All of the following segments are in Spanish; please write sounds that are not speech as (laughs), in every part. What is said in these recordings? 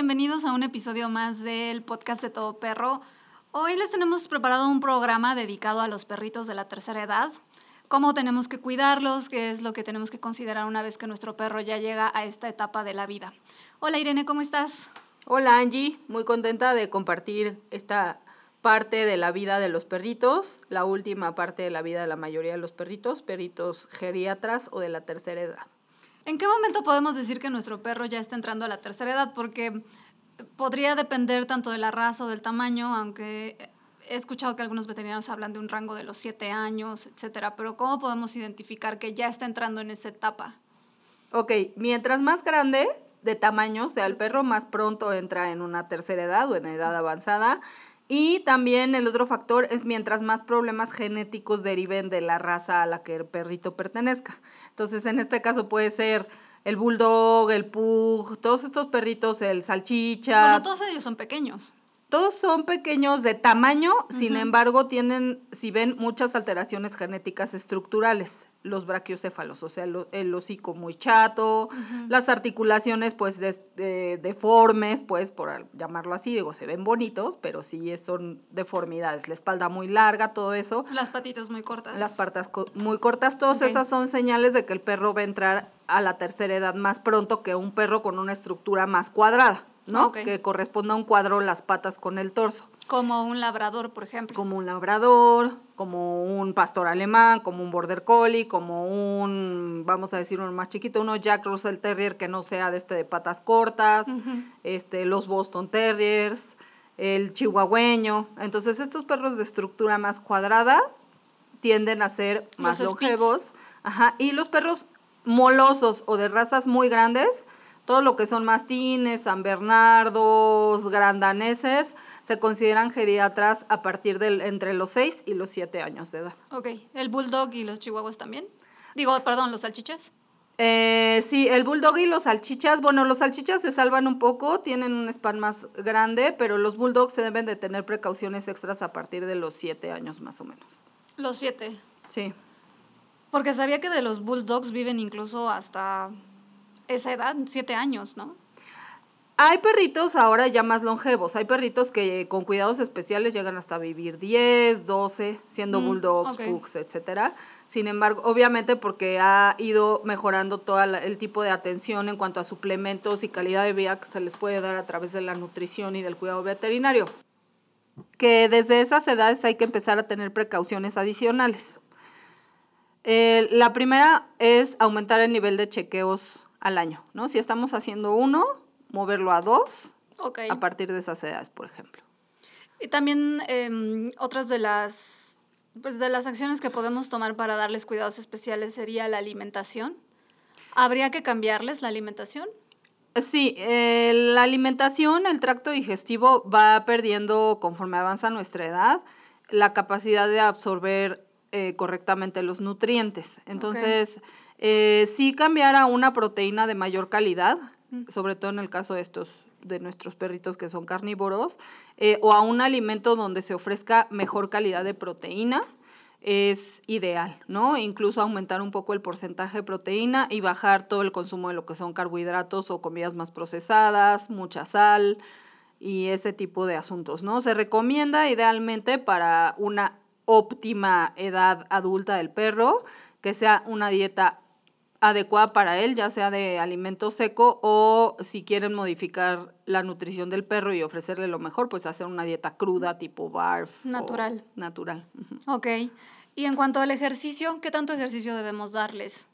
bienvenidos a un episodio más del podcast de Todo Perro. Hoy les tenemos preparado un programa dedicado a los perritos de la tercera edad, cómo tenemos que cuidarlos, qué es lo que tenemos que considerar una vez que nuestro perro ya llega a esta etapa de la vida. Hola Irene, ¿cómo estás? Hola Angie, muy contenta de compartir esta parte de la vida de los perritos, la última parte de la vida de la mayoría de los perritos, perritos geriatras o de la tercera edad. ¿En qué momento podemos decir que nuestro perro ya está entrando a la tercera edad? Porque podría depender tanto de la raza o del tamaño, aunque he escuchado que algunos veterinarios hablan de un rango de los siete años, etcétera. Pero ¿cómo podemos identificar que ya está entrando en esa etapa? Ok, mientras más grande de tamaño sea el perro, más pronto entra en una tercera edad o en edad avanzada. Y también el otro factor es mientras más problemas genéticos deriven de la raza a la que el perrito pertenezca. Entonces, en este caso puede ser el bulldog, el pug, todos estos perritos, el salchicha. Bueno, todos ellos son pequeños. Todos son pequeños de tamaño, sin embargo, tienen, si ven, muchas alteraciones genéticas estructurales, los brachiocéfalos, o sea, el hocico muy chato, las articulaciones, pues, deformes, pues, por llamarlo así, digo, se ven bonitos, pero sí son deformidades, la espalda muy larga, todo eso. Las patitas muy cortas. Las patas muy cortas, todas esas son señales de que el perro va a entrar a la tercera edad más pronto que un perro con una estructura más cuadrada. ¿No? Que corresponda a un cuadro las patas con el torso. Como un labrador, por ejemplo. Como un labrador, como un pastor alemán, como un border collie, como un, vamos a decir uno más chiquito, uno Jack Russell Terrier que no sea de este de patas cortas, este, los Boston Terriers, el chihuahueño. Entonces estos perros de estructura más cuadrada tienden a ser más longevos. Ajá, y los perros molosos o de razas muy grandes todo lo que son mastines, San Bernardos, grandaneses, se consideran geriatras a partir de entre los 6 y los 7 años de edad. Ok, ¿el bulldog y los chihuahuas también? Digo, perdón, ¿los salchichas? Eh, sí, el bulldog y los salchichas, bueno, los salchichas se salvan un poco, tienen un span más grande, pero los bulldogs se deben de tener precauciones extras a partir de los 7 años más o menos. Los 7. Sí. Porque sabía que de los bulldogs viven incluso hasta esa edad, siete años, ¿no? Hay perritos ahora ya más longevos, hay perritos que con cuidados especiales llegan hasta vivir 10, 12, siendo mm, bulldogs, pugs, etcétera. Sin embargo, obviamente porque ha ido mejorando todo el tipo de atención en cuanto a suplementos y calidad de vida que se les puede dar a través de la nutrición y del cuidado veterinario. Que desde esas edades hay que empezar a tener precauciones adicionales. Eh, la primera es aumentar el nivel de chequeos al año, ¿no? Si estamos haciendo uno, moverlo a dos a partir de esas edades, por ejemplo. Y también em, otras de las, pues de las acciones que podemos tomar para darles cuidados especiales sería la alimentación. ¿Habría que cambiarles la alimentación? Sí, eh, la alimentación, el tracto digestivo va perdiendo conforme avanza nuestra edad la capacidad de absorber eh, correctamente los nutrientes. Entonces, eh, sí cambiar a una proteína de mayor calidad, sobre todo en el caso de estos de nuestros perritos que son carnívoros, eh, o a un alimento donde se ofrezca mejor calidad de proteína, es ideal, ¿no? Incluso aumentar un poco el porcentaje de proteína y bajar todo el consumo de lo que son carbohidratos o comidas más procesadas, mucha sal y ese tipo de asuntos, ¿no? Se recomienda idealmente para una óptima edad adulta del perro que sea una dieta adecuada para él, ya sea de alimento seco o si quieren modificar la nutrición del perro y ofrecerle lo mejor, pues hacer una dieta cruda tipo barf. Natural. Natural. Ok. Y en cuanto al ejercicio, ¿qué tanto ejercicio debemos darles?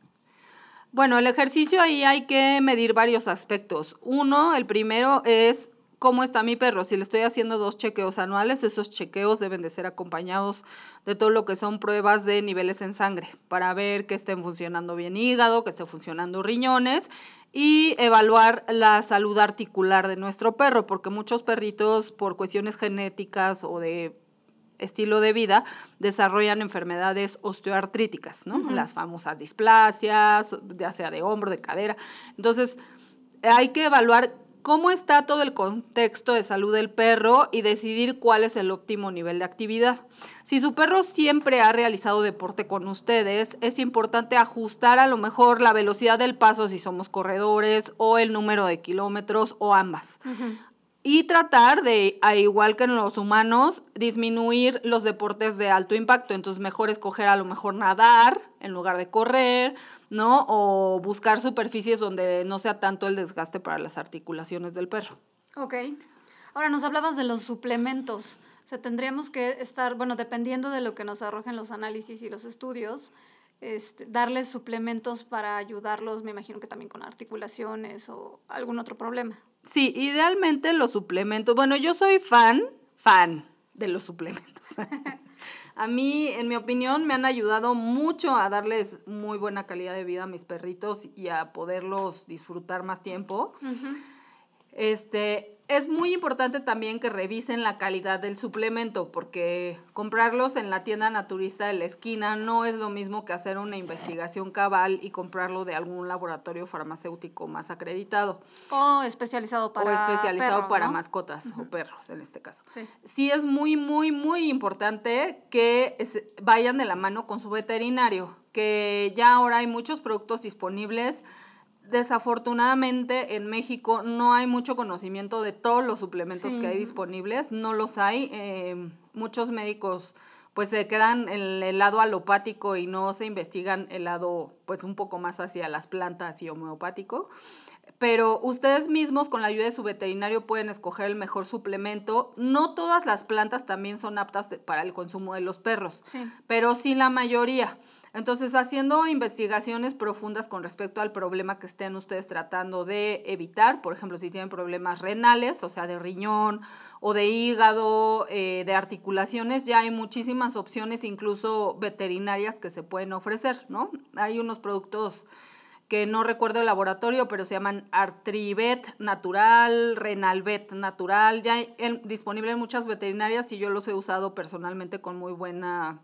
Bueno, el ejercicio ahí hay que medir varios aspectos. Uno, el primero es cómo está mi perro. Si le estoy haciendo dos chequeos anuales, esos chequeos deben de ser acompañados de todo lo que son pruebas de niveles en sangre para ver que estén funcionando bien hígado, que estén funcionando riñones y evaluar la salud articular de nuestro perro, porque muchos perritos por cuestiones genéticas o de estilo de vida desarrollan enfermedades osteoartríticas, ¿no? Las famosas displasias, ya sea de hombro, de cadera. Entonces, hay que evaluar cómo está todo el contexto de salud del perro y decidir cuál es el óptimo nivel de actividad. Si su perro siempre ha realizado deporte con ustedes, es importante ajustar a lo mejor la velocidad del paso si somos corredores o el número de kilómetros o ambas. Y tratar de, a igual que en los humanos, disminuir los deportes de alto impacto. Entonces, mejor escoger a lo mejor nadar en lugar de correr, ¿no? O buscar superficies donde no sea tanto el desgaste para las articulaciones del perro. Ok. Ahora, nos hablabas de los suplementos. O sea, tendríamos que estar, bueno, dependiendo de lo que nos arrojen los análisis y los estudios, este, darles suplementos para ayudarlos, me imagino que también con articulaciones o algún otro problema. Sí, idealmente los suplementos. Bueno, yo soy fan, fan de los suplementos. (laughs) a mí, en mi opinión, me han ayudado mucho a darles muy buena calidad de vida a mis perritos y a poderlos disfrutar más tiempo. Este, es muy importante también que revisen la calidad del suplemento, porque comprarlos en la tienda naturista de la esquina no es lo mismo que hacer una investigación cabal y comprarlo de algún laboratorio farmacéutico más acreditado. O especializado para O especializado para mascotas o perros, en este caso. Sí. sí es muy, muy, muy importante que vayan de la mano con su veterinario, que ya ahora hay muchos productos disponibles desafortunadamente en México no hay mucho conocimiento de todos los suplementos que hay disponibles, no los hay. Eh, muchos médicos pues se quedan en el lado alopático y no se investigan el lado pues un poco más hacia las plantas y homeopático pero ustedes mismos con la ayuda de su veterinario pueden escoger el mejor suplemento. No todas las plantas también son aptas para el consumo de los perros, pero sí la mayoría. Entonces, haciendo investigaciones profundas con respecto al problema que estén ustedes tratando de evitar, por ejemplo, si tienen problemas renales, o sea, de riñón o de hígado, eh, de articulaciones, ya hay muchísimas opciones, incluso veterinarias, que se pueden ofrecer, ¿no? Hay unos productos que no recuerdo el laboratorio, pero se llaman Artrivet Natural, Renalvet Natural, ya en, disponible en muchas veterinarias y yo los he usado personalmente con muy buena,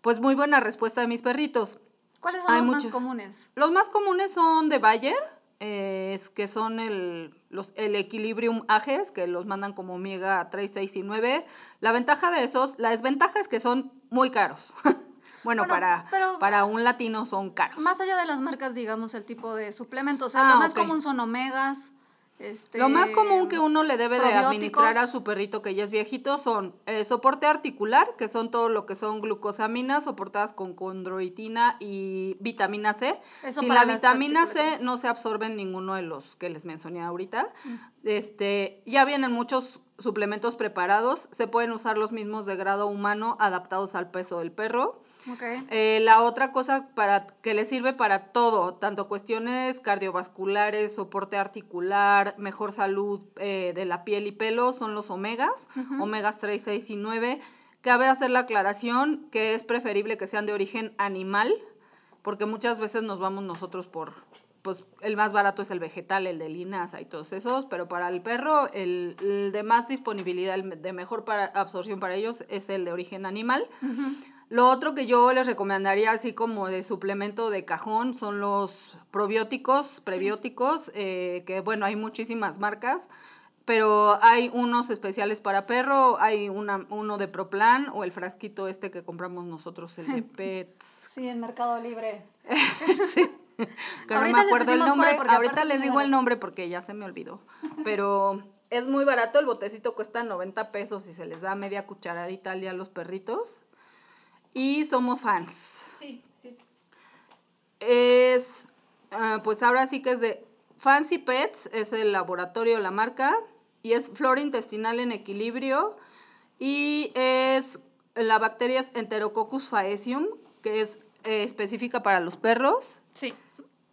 pues muy buena respuesta de mis perritos. ¿Cuáles son los más comunes? Los más comunes son de Bayer, eh, que son el, los, el Equilibrium Ages, que los mandan como Omega 3, 6 y 9. La ventaja de esos, la desventaja es que son muy caros. (laughs) Bueno, para, para un latino son caros. Más allá de las marcas, digamos, el tipo de suplementos. O sea, lo ah, más común son omegas. Este, lo más común que uno le debe de administrar a su perrito que ya es viejito son eh, soporte articular, que son todo lo que son glucosaminas soportadas con condroitina y vitamina C. Sin la vitamina C no se absorben ninguno de los que les mencioné ahorita. Mm. Este, ya vienen muchos suplementos preparados. Se pueden usar los mismos de grado humano adaptados al peso del perro. Eh, la otra cosa para, que le sirve para todo, tanto cuestiones cardiovasculares, soporte articular, mejor salud eh, de la piel y pelo, son los omegas, omegas 3, 6 y 9. Cabe hacer la aclaración que es preferible que sean de origen animal, porque muchas veces nos vamos nosotros por pues el más barato es el vegetal, el de linaza y todos esos, pero para el perro el, de más disponibilidad, el de mejor para absorción para ellos es el de origen animal. Lo otro que yo les recomendaría así como de suplemento de cajón son los probióticos, prebióticos, eh, que bueno, hay muchísimas marcas, pero hay unos especiales para perro, hay una, uno de Proplan o el frasquito este que compramos nosotros, el de (laughs) Pets. Sí, en Mercado Libre. (laughs) sí. (laughs) que no me acuerdo el nombre. Ahorita les digo el nombre porque ya se me olvidó. Pero es muy barato, el botecito cuesta 90 pesos y se les da media cucharadita al día a los perritos. Y somos fans. Sí, sí. Es, ah, pues ahora sí que es de Fancy Pets, es el laboratorio, la marca, y es flora intestinal en equilibrio. Y es, la bacteria es Enterococcus faecium, que es eh, específica para los perros. Sí.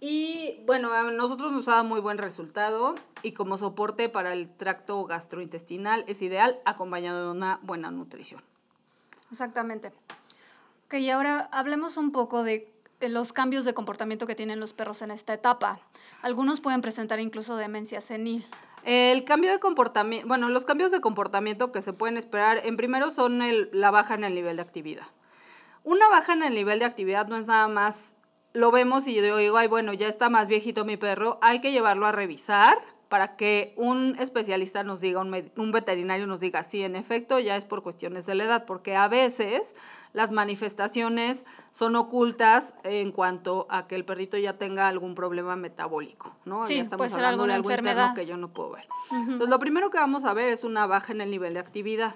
Y bueno, a nosotros nos ha dado muy buen resultado y como soporte para el tracto gastrointestinal es ideal acompañado de una buena nutrición. Exactamente. Ok, y ahora hablemos un poco de los cambios de comportamiento que tienen los perros en esta etapa. Algunos pueden presentar incluso demencia senil. El cambio de comportamiento, bueno, los cambios de comportamiento que se pueden esperar, en primero son el, la baja en el nivel de actividad. Una baja en el nivel de actividad no es nada más lo vemos y yo digo, ay, bueno, ya está más viejito mi perro, hay que llevarlo a revisar, para que un especialista nos diga, un, un, veterinario nos diga, sí, en efecto, ya es por cuestiones de la edad, porque a veces las manifestaciones son ocultas en cuanto a que el perrito ya tenga algún problema metabólico, ¿no? Sí, ya estamos puede ser alguna de algo enfermedad. interno que yo no puedo ver. Entonces, lo primero que vamos a ver es una baja en el nivel de actividad.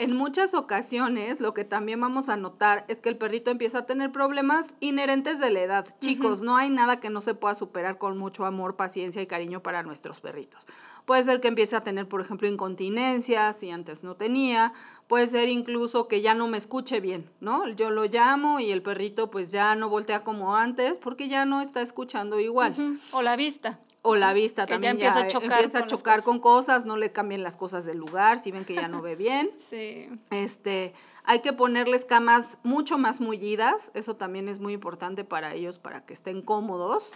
En muchas ocasiones lo que también vamos a notar es que el perrito empieza a tener problemas inherentes de la edad. Chicos, no hay nada que no se pueda superar con mucho amor, paciencia y cariño para nuestros perritos. Puede ser que empiece a tener, por ejemplo, incontinencia, si antes no tenía. Puede ser incluso que ya no me escuche bien, ¿no? Yo lo llamo y el perrito pues ya no voltea como antes porque ya no está escuchando igual. O la vista. O la vista Que ya también empieza a chocar empieza a con las chocar cosas. con cosas, no le cambien las cosas del lugar, si ven que ya no ve bien. (laughs) Sí. Este, hay que ponerles camas mucho más mullidas, eso también es muy importante para ellos, para que estén cómodos.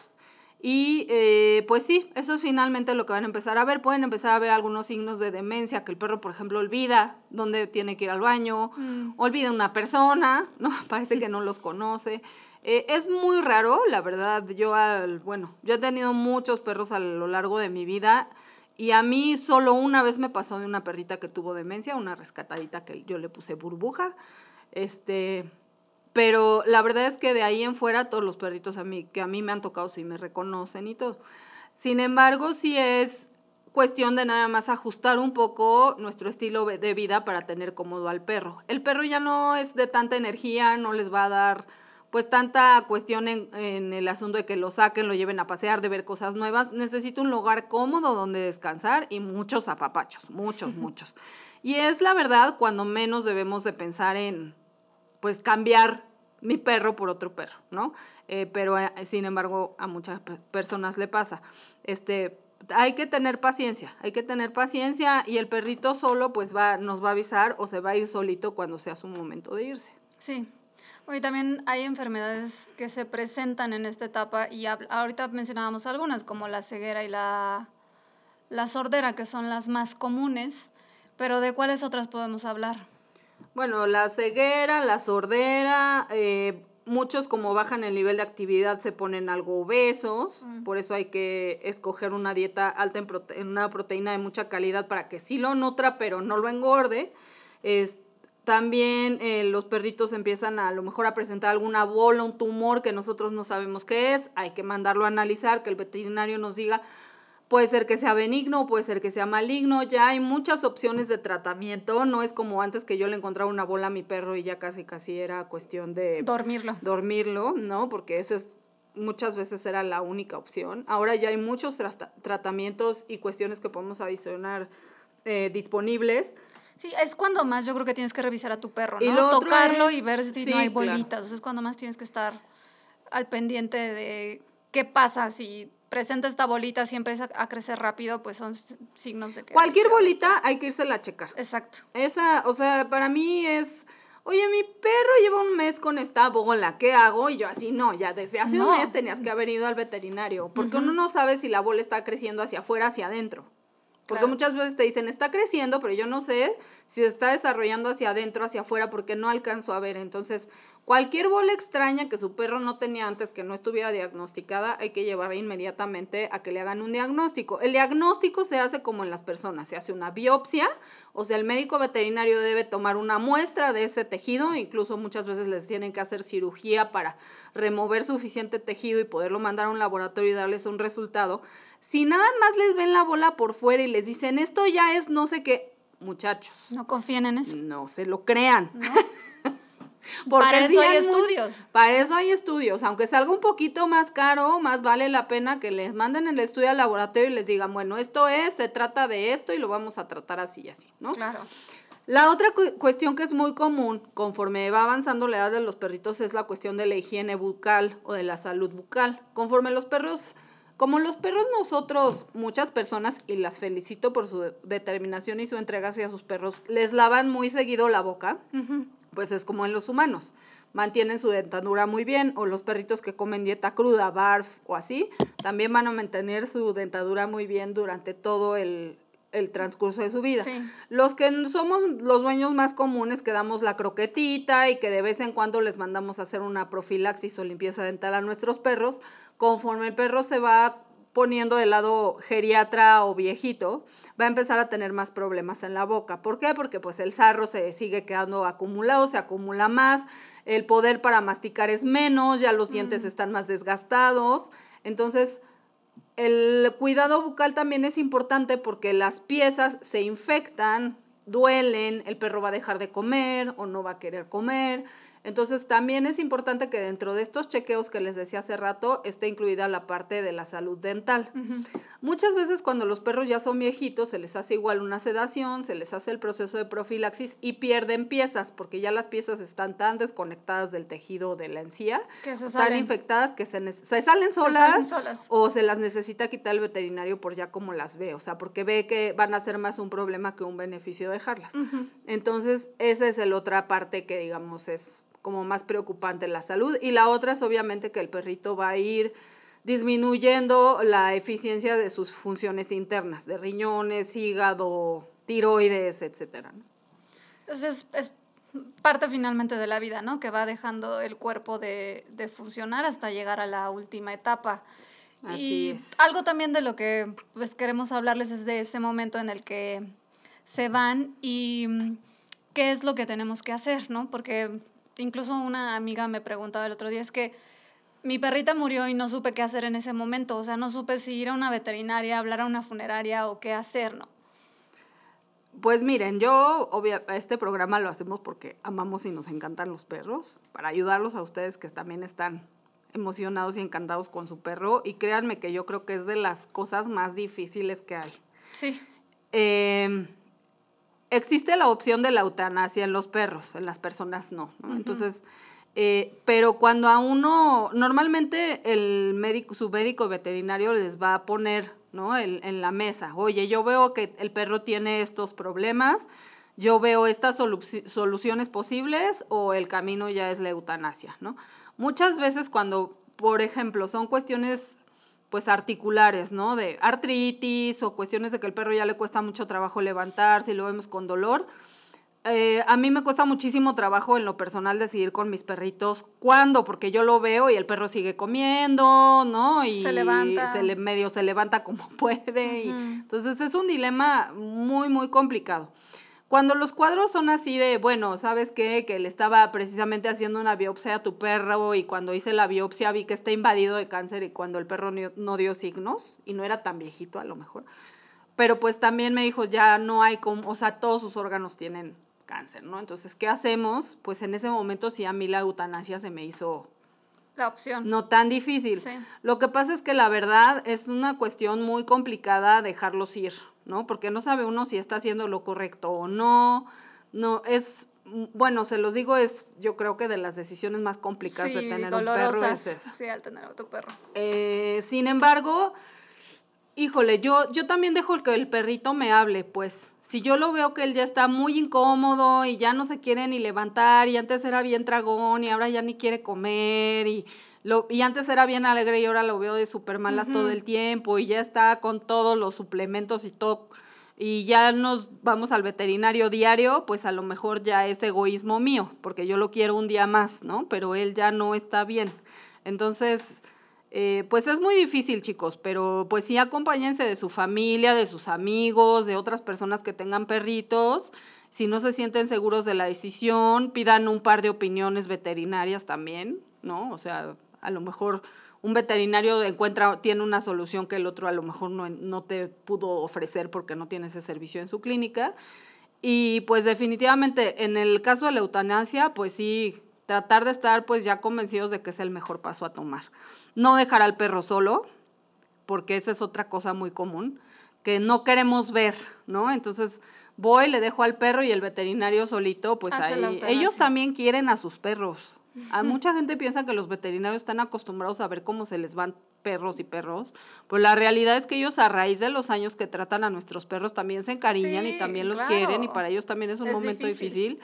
Y eh, pues sí, eso es finalmente lo que van a empezar a ver. Pueden empezar a ver algunos signos de demencia, que el perro, por ejemplo, olvida dónde tiene que ir al baño, olvida una persona, (laughs) ¿no? Parece que no los conoce. Eh, es muy raro, la verdad. Yo, al, bueno, yo he tenido muchos perros a lo largo de mi vida y a mí solo una vez me pasó de una perrita que tuvo demencia, una rescatadita que yo le puse burbuja. Este, pero la verdad es que de ahí en fuera todos los perritos a mí, que a mí me han tocado sí me reconocen y todo. Sin embargo, sí es cuestión de nada más ajustar un poco nuestro estilo de vida para tener cómodo al perro. El perro ya no es de tanta energía, no les va a dar pues tanta cuestión en, en, el asunto de que lo saquen, lo lleven a pasear, de ver cosas nuevas. Necesito un lugar cómodo donde descansar y muchos apapachos, muchos, muchos. Y es la verdad cuando menos debemos de pensar en, pues, cambiar mi perro por otro perro, ¿no? Eh, pero, eh, sin embargo, a muchas personas le pasa. Este, hay que tener paciencia, hay que tener paciencia y el perrito solo, pues, va, nos va a avisar o se va a ir solito cuando sea su momento de irse. Sí. Oye, también hay enfermedades que se presentan en esta etapa y ahorita mencionábamos algunas como la ceguera y la, la sordera, que son las más comunes, pero ¿de cuáles otras podemos hablar? Bueno, la ceguera, la sordera, eh, muchos como bajan el nivel de actividad se ponen algo obesos, mm. por eso hay que escoger una dieta alta en, prote una proteína de mucha calidad para que sí lo nutra, pero no lo engorde. Es, también eh, los perritos empiezan a, a lo mejor a presentar alguna bola, un tumor que nosotros no sabemos qué es, hay que mandarlo a analizar, que el veterinario nos diga, puede ser que sea benigno, puede ser que sea maligno, ya hay muchas opciones de tratamiento, no es como antes que yo le encontraba una bola a mi perro y ya casi casi era cuestión de dormirlo. Dormirlo, ¿no? Porque ese es muchas veces era la única opción. Ahora ya hay muchos tra tratamientos y cuestiones que podemos adicionar eh, disponibles. Sí, es cuando más yo creo que tienes que revisar a tu perro, ¿no? Y Tocarlo es, y ver si sí, no hay bolitas. Claro. Es cuando más tienes que estar al pendiente de qué pasa si presenta esta bolita, siempre empieza a crecer rápido, pues son signos de que... Cualquier bolita hay que irse a checar. Exacto. Esa, o sea, para mí es... Oye, mi perro lleva un mes con esta bola, ¿qué hago? Y yo así, no, ya desde hace no. un mes tenías que haber ido al veterinario, porque uh -huh. uno no sabe si la bola está creciendo hacia afuera, hacia adentro. Porque claro. muchas veces te dicen, está creciendo, pero yo no sé si se está desarrollando hacia adentro, hacia afuera, porque no alcanzo a ver. Entonces, cualquier bola extraña que su perro no tenía antes, que no estuviera diagnosticada, hay que llevarla inmediatamente a que le hagan un diagnóstico. El diagnóstico se hace como en las personas, se hace una biopsia, o sea, el médico veterinario debe tomar una muestra de ese tejido, incluso muchas veces les tienen que hacer cirugía para remover suficiente tejido y poderlo mandar a un laboratorio y darles un resultado. Si nada más les ven la bola por fuera y les dicen, esto ya es no sé qué, muchachos. No confíen en eso. No se lo crean. ¿No? Para eso hay estudios. Para eso hay estudios. Aunque salga un poquito más caro, más vale la pena que les manden el estudio al laboratorio y les digan, bueno, esto es, se trata de esto y lo vamos a tratar así y así, ¿no? Claro. La otra cu cuestión que es muy común conforme va avanzando la edad de los perritos es la cuestión de la higiene bucal o de la salud bucal. Conforme los perros como los perros nosotros, muchas personas, y las felicito por su determinación y su entrega hacia sus perros, les lavan muy seguido la boca, uh -huh. Pues es como en los humanos. Mantienen su dentadura muy bien, o los perritos que comen dieta cruda, barf o así, también van a mantener su dentadura muy bien durante todo el, el transcurso de su vida. Sí. Los que somos los dueños más comunes que damos la croquetita y que de vez en cuando les mandamos a hacer una profilaxis o limpieza dental a nuestros perros, conforme el perro se va poniendo de lado geriatra o viejito, va a empezar a tener más problemas en la boca. ¿Por qué? Porque pues el sarro se sigue quedando acumulado, se acumula más, el poder para masticar es menos, ya los dientes están más desgastados. Entonces, el cuidado bucal también es importante porque las piezas se infectan, duelen, el perro va a dejar de comer o no va a querer comer. Entonces, también es importante que dentro de estos chequeos que les decía hace rato esté incluida la parte de la salud dental. Muchas veces cuando los perros ya son viejitos, se les hace igual una sedación, se les hace el proceso de profilaxis y pierden piezas, porque ya las piezas están tan desconectadas del tejido de la encía, que se tan infectadas que se, se, salen solas, o se las necesita quitar el veterinario por ya como las ve, o sea, porque ve que van a ser más un problema que un beneficio dejarlas. Entonces, esa es la otra parte que digamos es como más preocupante la salud. Y la otra es obviamente que el perrito va a ir disminuyendo la eficiencia de sus funciones internas, de riñones, hígado, tiroides, etc. Entonces es parte finalmente de la vida, ¿no? Que va dejando el cuerpo de, funcionar hasta llegar a la última etapa. Así y algo también de lo que pues, queremos hablarles es de ese momento en el que se van y mm, qué es lo que tenemos que hacer, ¿no? Porque incluso una amiga me preguntaba el otro día, es que mi perrita murió y no supe qué hacer en ese momento, o sea, no supe si ir a una veterinaria, hablar a una funeraria o qué hacer, ¿no? Pues miren, yo obvia, este programa lo hacemos porque amamos y nos encantan los perros, para ayudarlos a ustedes que también están emocionados y encantados con su perro, y créanme que yo creo que es de las cosas más difíciles que hay. Sí. Eh, existe la opción de la eutanasia en los perros, en las personas no. Entonces, eh, pero cuando a uno, normalmente el médico, su médico veterinario les va a poner ¿no? en la mesa, oye, yo veo que el perro tiene estos problemas, yo veo estas soluciones posibles o el camino ya es la eutanasia, ¿no? Muchas veces cuando, por ejemplo, son cuestiones pues articulares, ¿no? De artritis o cuestiones de que el perro ya le cuesta mucho trabajo levantarse y lo vemos con dolor. Eh, a mí me cuesta muchísimo trabajo en lo personal decidir con mis perritos cuándo, porque yo lo veo y el perro sigue comiendo, ¿no? Y se levanta. Se le, medio se levanta como (laughs) puede. y, entonces es un dilema muy, muy complicado. Cuando los cuadros son así de, bueno, ¿sabes qué? Que le estaba precisamente haciendo una biopsia a tu perro y cuando hice la biopsia vi que está invadido de cáncer y cuando el perro no dio signos y no era tan viejito a lo mejor. Pero pues también me dijo, ya no hay como, o sea, todos sus órganos tienen cáncer, ¿no? Entonces, ¿qué hacemos? Pues en ese momento sí a mí la eutanasia se me hizo la opción. No tan difícil. Lo que pasa es que la verdad es una cuestión muy complicada dejarlos ir. ¿No? Porque no sabe uno si está haciendo lo correcto o no. No, es, bueno, se los digo, es yo creo que de las decisiones más complicadas de tener un perro es esa. Sí, al tener otro perro. Eh, sin embargo, híjole, yo, yo también dejo que el perrito me hable, pues. Si yo lo veo que él ya está muy incómodo y ya no se quiere ni levantar y antes era bien tragón y ahora ya ni quiere comer y lo, y antes era bien alegre y ahora lo veo de súper malas todo el tiempo y ya está con todos los suplementos y todo y ya nos vamos al veterinario diario, pues a lo mejor ya es egoísmo mío, porque yo lo quiero un día más, ¿no? Pero él ya no está bien. Entonces, eh, pues es muy difícil, chicos, pero pues sí acompáñense de su familia, de sus amigos, de otras personas que tengan perritos. Si no se sienten seguros de la decisión, pidan un par de opiniones veterinarias también, ¿no? O sea, a lo mejor un veterinario encuentra, tiene una solución que el otro a lo mejor no, no te pudo ofrecer porque no tiene ese servicio en su clínica. Y pues definitivamente en el caso de la eutanasia, pues sí, tratar de estar pues ya convencidos de que es el mejor paso a tomar. No dejar al perro solo, porque esa es otra cosa muy común, que no queremos ver, ¿no? Entonces voy, le dejo al perro y el veterinario solito, pues ahí, ellos también quieren a sus perros, a mucha gente piensa que los veterinarios están acostumbrados a ver cómo se les van perros y perros, pues la realidad es que ellos a raíz de los años que tratan a nuestros perros también se encariñan y también los quieren y para ellos también es un momento difícil.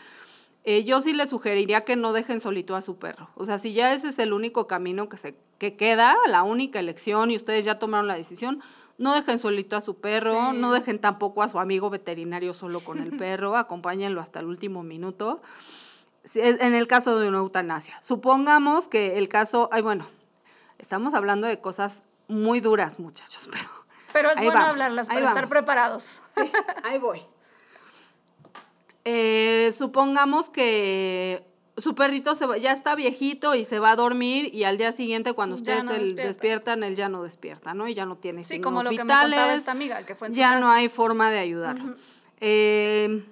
Eh, yo sí les sugeriría que no dejen solito a su perro. O sea, si ya ese es el único camino que, se, que queda, la única elección y ustedes ya tomaron la decisión, no dejen solito a su perro, no dejen tampoco a su amigo veterinario solo con el perro, (laughs) acompáñenlo hasta el último minuto en el caso de una eutanasia. Supongamos que el caso, ay, bueno, estamos hablando de cosas muy duras, muchachos, (laughs) pero... Pero es bueno vamos, hablarlas para estar preparados. Sí, ahí voy. Eh, supongamos que su perrito se va- ya está viejito y se va a dormir y al día siguiente cuando ustedes no despierta. despiertan, él ya no despierta, ¿no? Y ya no tiene Sí, signos como lo que me contaba esta amiga, que fue en su ya no hay forma de ayudarlo. Eh,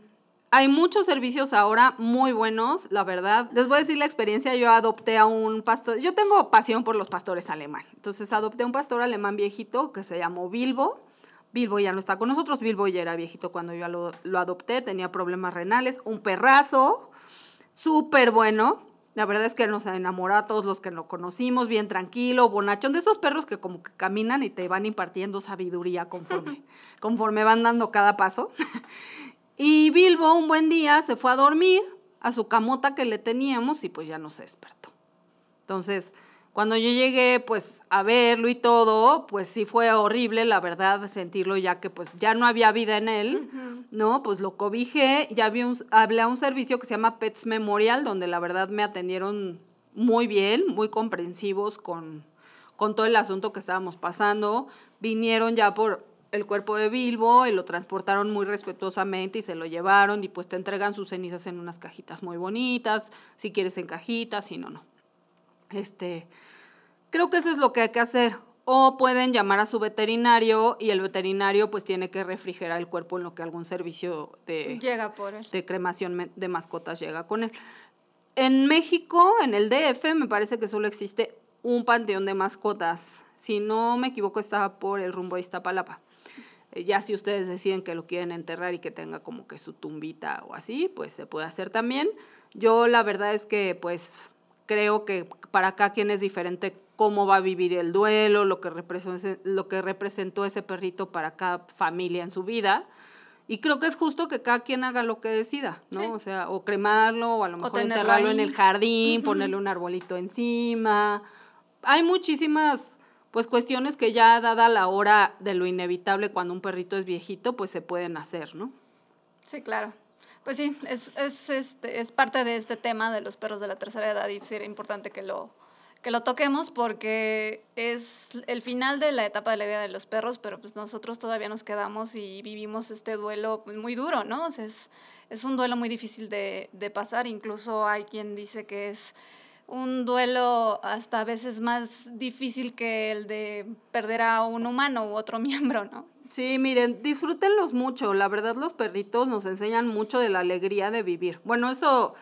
hay muchos servicios ahora muy buenos, la verdad. Les voy a decir la experiencia, yo adopté a un pastor, yo tengo pasión por los pastores alemán, entonces adopté a un pastor alemán viejito que se llamó Bilbo. Bilbo ya no está con nosotros, Bilbo ya era viejito cuando yo lo, lo adopté, tenía problemas renales, un perrazo, súper bueno. La verdad es que nos enamoró a todos los que lo conocimos, bien tranquilo, bonachón, de esos perros que como que caminan y te van impartiendo sabiduría conforme, (laughs) conforme van dando cada paso. Y Bilbo un buen día se fue a dormir a su camota que le teníamos y pues ya no se despertó. Entonces, cuando yo llegué pues a verlo y todo, pues sí fue horrible, la verdad, sentirlo ya que pues ya no había vida en él, ¿no? Pues lo cobijé, ya vi un, hablé a un servicio que se llama Pets Memorial, donde la verdad me atendieron muy bien, muy comprensivos con, con todo el asunto que estábamos pasando. Vinieron ya por el cuerpo de Bilbo y lo transportaron muy respetuosamente y se lo llevaron y pues te entregan sus cenizas en unas cajitas muy bonitas, si quieres en cajitas, si no, no. Este, creo que eso es lo que hay que hacer. O pueden llamar a su veterinario y el veterinario pues tiene que refrigerar el cuerpo en lo que algún servicio de, Llega por él. de cremación de mascotas llega con él. En México, en el DF, me parece que solo existe un panteón de mascotas. Si no me equivoco, está por el rumbo de Iztapalapa. Eh, Ya si ustedes deciden que lo quieren enterrar y que tenga como que su tumbita o así, pues se puede hacer también. Yo la verdad es que pues creo que para cada quien es diferente cómo va a vivir el duelo, lo que lo que representó ese perrito para cada familia en su vida. Y creo que es justo que cada quien haga lo que decida, ¿no? Sí. O sea, o cremarlo, o a lo mejor enterrarlo en ahí. el jardín, ponerle un arbolito encima. Hay muchísimas pues cuestiones que ya dada la hora de lo inevitable cuando un perrito es viejito, pues se pueden hacer, ¿no? Sí, claro. Pues sí, es, es, este, es parte de este tema de los perros de la tercera edad y sería importante que lo, que lo toquemos porque es el final de la etapa de la vida de los perros, pero pues nosotros todavía nos quedamos y vivimos este duelo muy duro, ¿no? O es, es un duelo muy difícil de, de pasar, incluso hay quien dice que es un duelo hasta a veces más difícil que el de perder a un humano u otro (laughs) miembro, ¿no? Sí, miren, disfrútenlos mucho. La verdad, los perritos nos enseñan mucho de la alegría de vivir. Bueno, eso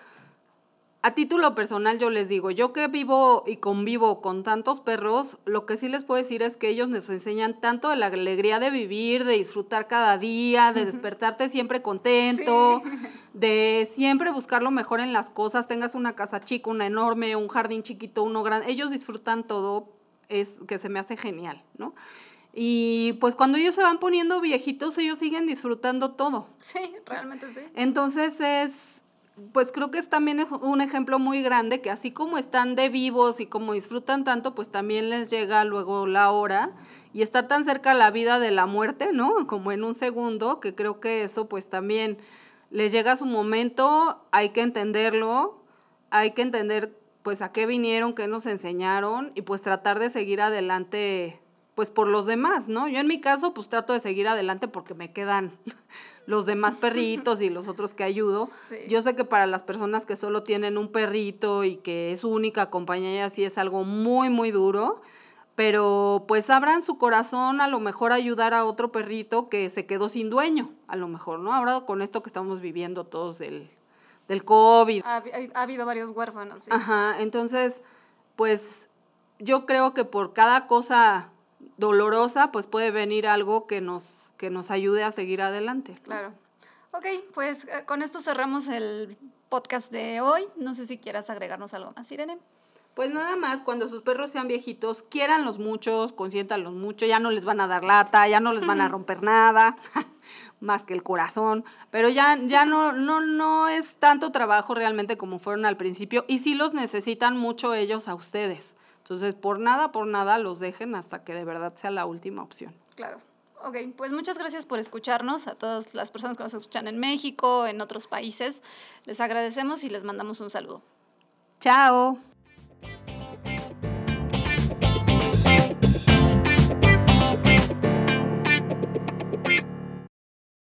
a título personal yo les digo, yo que vivo y convivo con tantos perros, lo que sí les puedo decir es que ellos nos enseñan tanto de la alegría de vivir, de disfrutar cada día, de despertarte siempre contento, (laughs) de siempre buscar lo mejor en las cosas, tengas una casa chica, una enorme, un jardín chiquito, uno grande, ellos disfrutan todo, es que se me hace genial, ¿no? Y pues cuando ellos se van poniendo viejitos, ellos siguen disfrutando todo. Sí, realmente sí. Entonces es, pues creo que es también un ejemplo muy grande que así como están de vivos y como disfrutan tanto, pues también les llega luego la hora y está tan cerca la vida de la muerte, ¿no? Como en un segundo, que creo que eso pues también les llega su momento, hay que entenderlo, hay que entender pues a qué vinieron, qué nos enseñaron y pues tratar de seguir adelante pues por los demás, ¿no? Yo en mi caso pues trato de seguir adelante porque me quedan (laughs) los demás perritos y los otros que ayudo. Sí. Yo sé que para las personas que solo tienen un perrito y que es su única compañía y así es algo muy, muy duro, pero pues abran su corazón a lo mejor ayudar a otro perrito que se quedó sin dueño, a lo mejor, ¿no? Ahora con esto que estamos viviendo todos del, del COVID. Ha, ha- ha habido varios huérfanos, sí. Ajá, entonces, pues yo creo que por cada cosa dolorosa, pues puede venir algo que nos, que nos ayude a seguir adelante. Claro. Ok, pues eh, con esto cerramos el podcast de hoy. No sé si quieras agregarnos algo más, Irene. Pues nada más, cuando sus perros sean viejitos, quiéranlos muchos, consiéntanlos mucho, ya no les van a dar lata, ya no les van a (laughs) romper nada, (laughs) más que el corazón, pero ya, ya no, no, no es tanto trabajo realmente como fueron al principio, y sí los necesitan mucho ellos a ustedes. Entonces, por nada, por nada, los dejen hasta que de verdad sea la última opción. Claro. Ok, pues muchas gracias por escucharnos, a todas las personas que nos escuchan en México, en otros países. Les agradecemos y les mandamos un saludo. Chao.